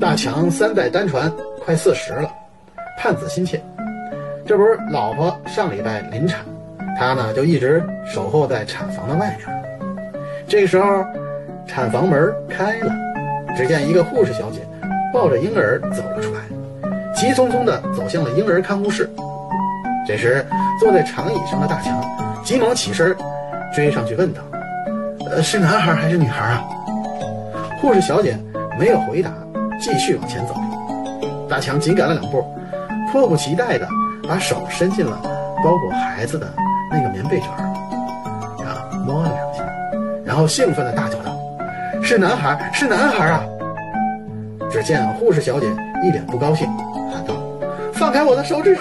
大强三代单传，快四十了，盼子心切。这不是老婆上礼拜临产，他呢就一直守候在产房的外面。这个时候，产房门开了，只见一个护士小姐抱着婴儿走了出来，急匆匆地走向了婴儿看护室。这时，坐在长椅上的大强急忙起身，追上去问道：“呃，是男孩还是女孩啊？”护士小姐没有回答，继续往前走。大强紧赶了两步，迫不及待的把手伸进了包裹孩子的那个棉被卷儿，啊，摸了两下，然后兴奋的大叫道：“是男孩，是男孩啊！”只见护士小姐一脸不高兴，喊道：“放开我的手指！”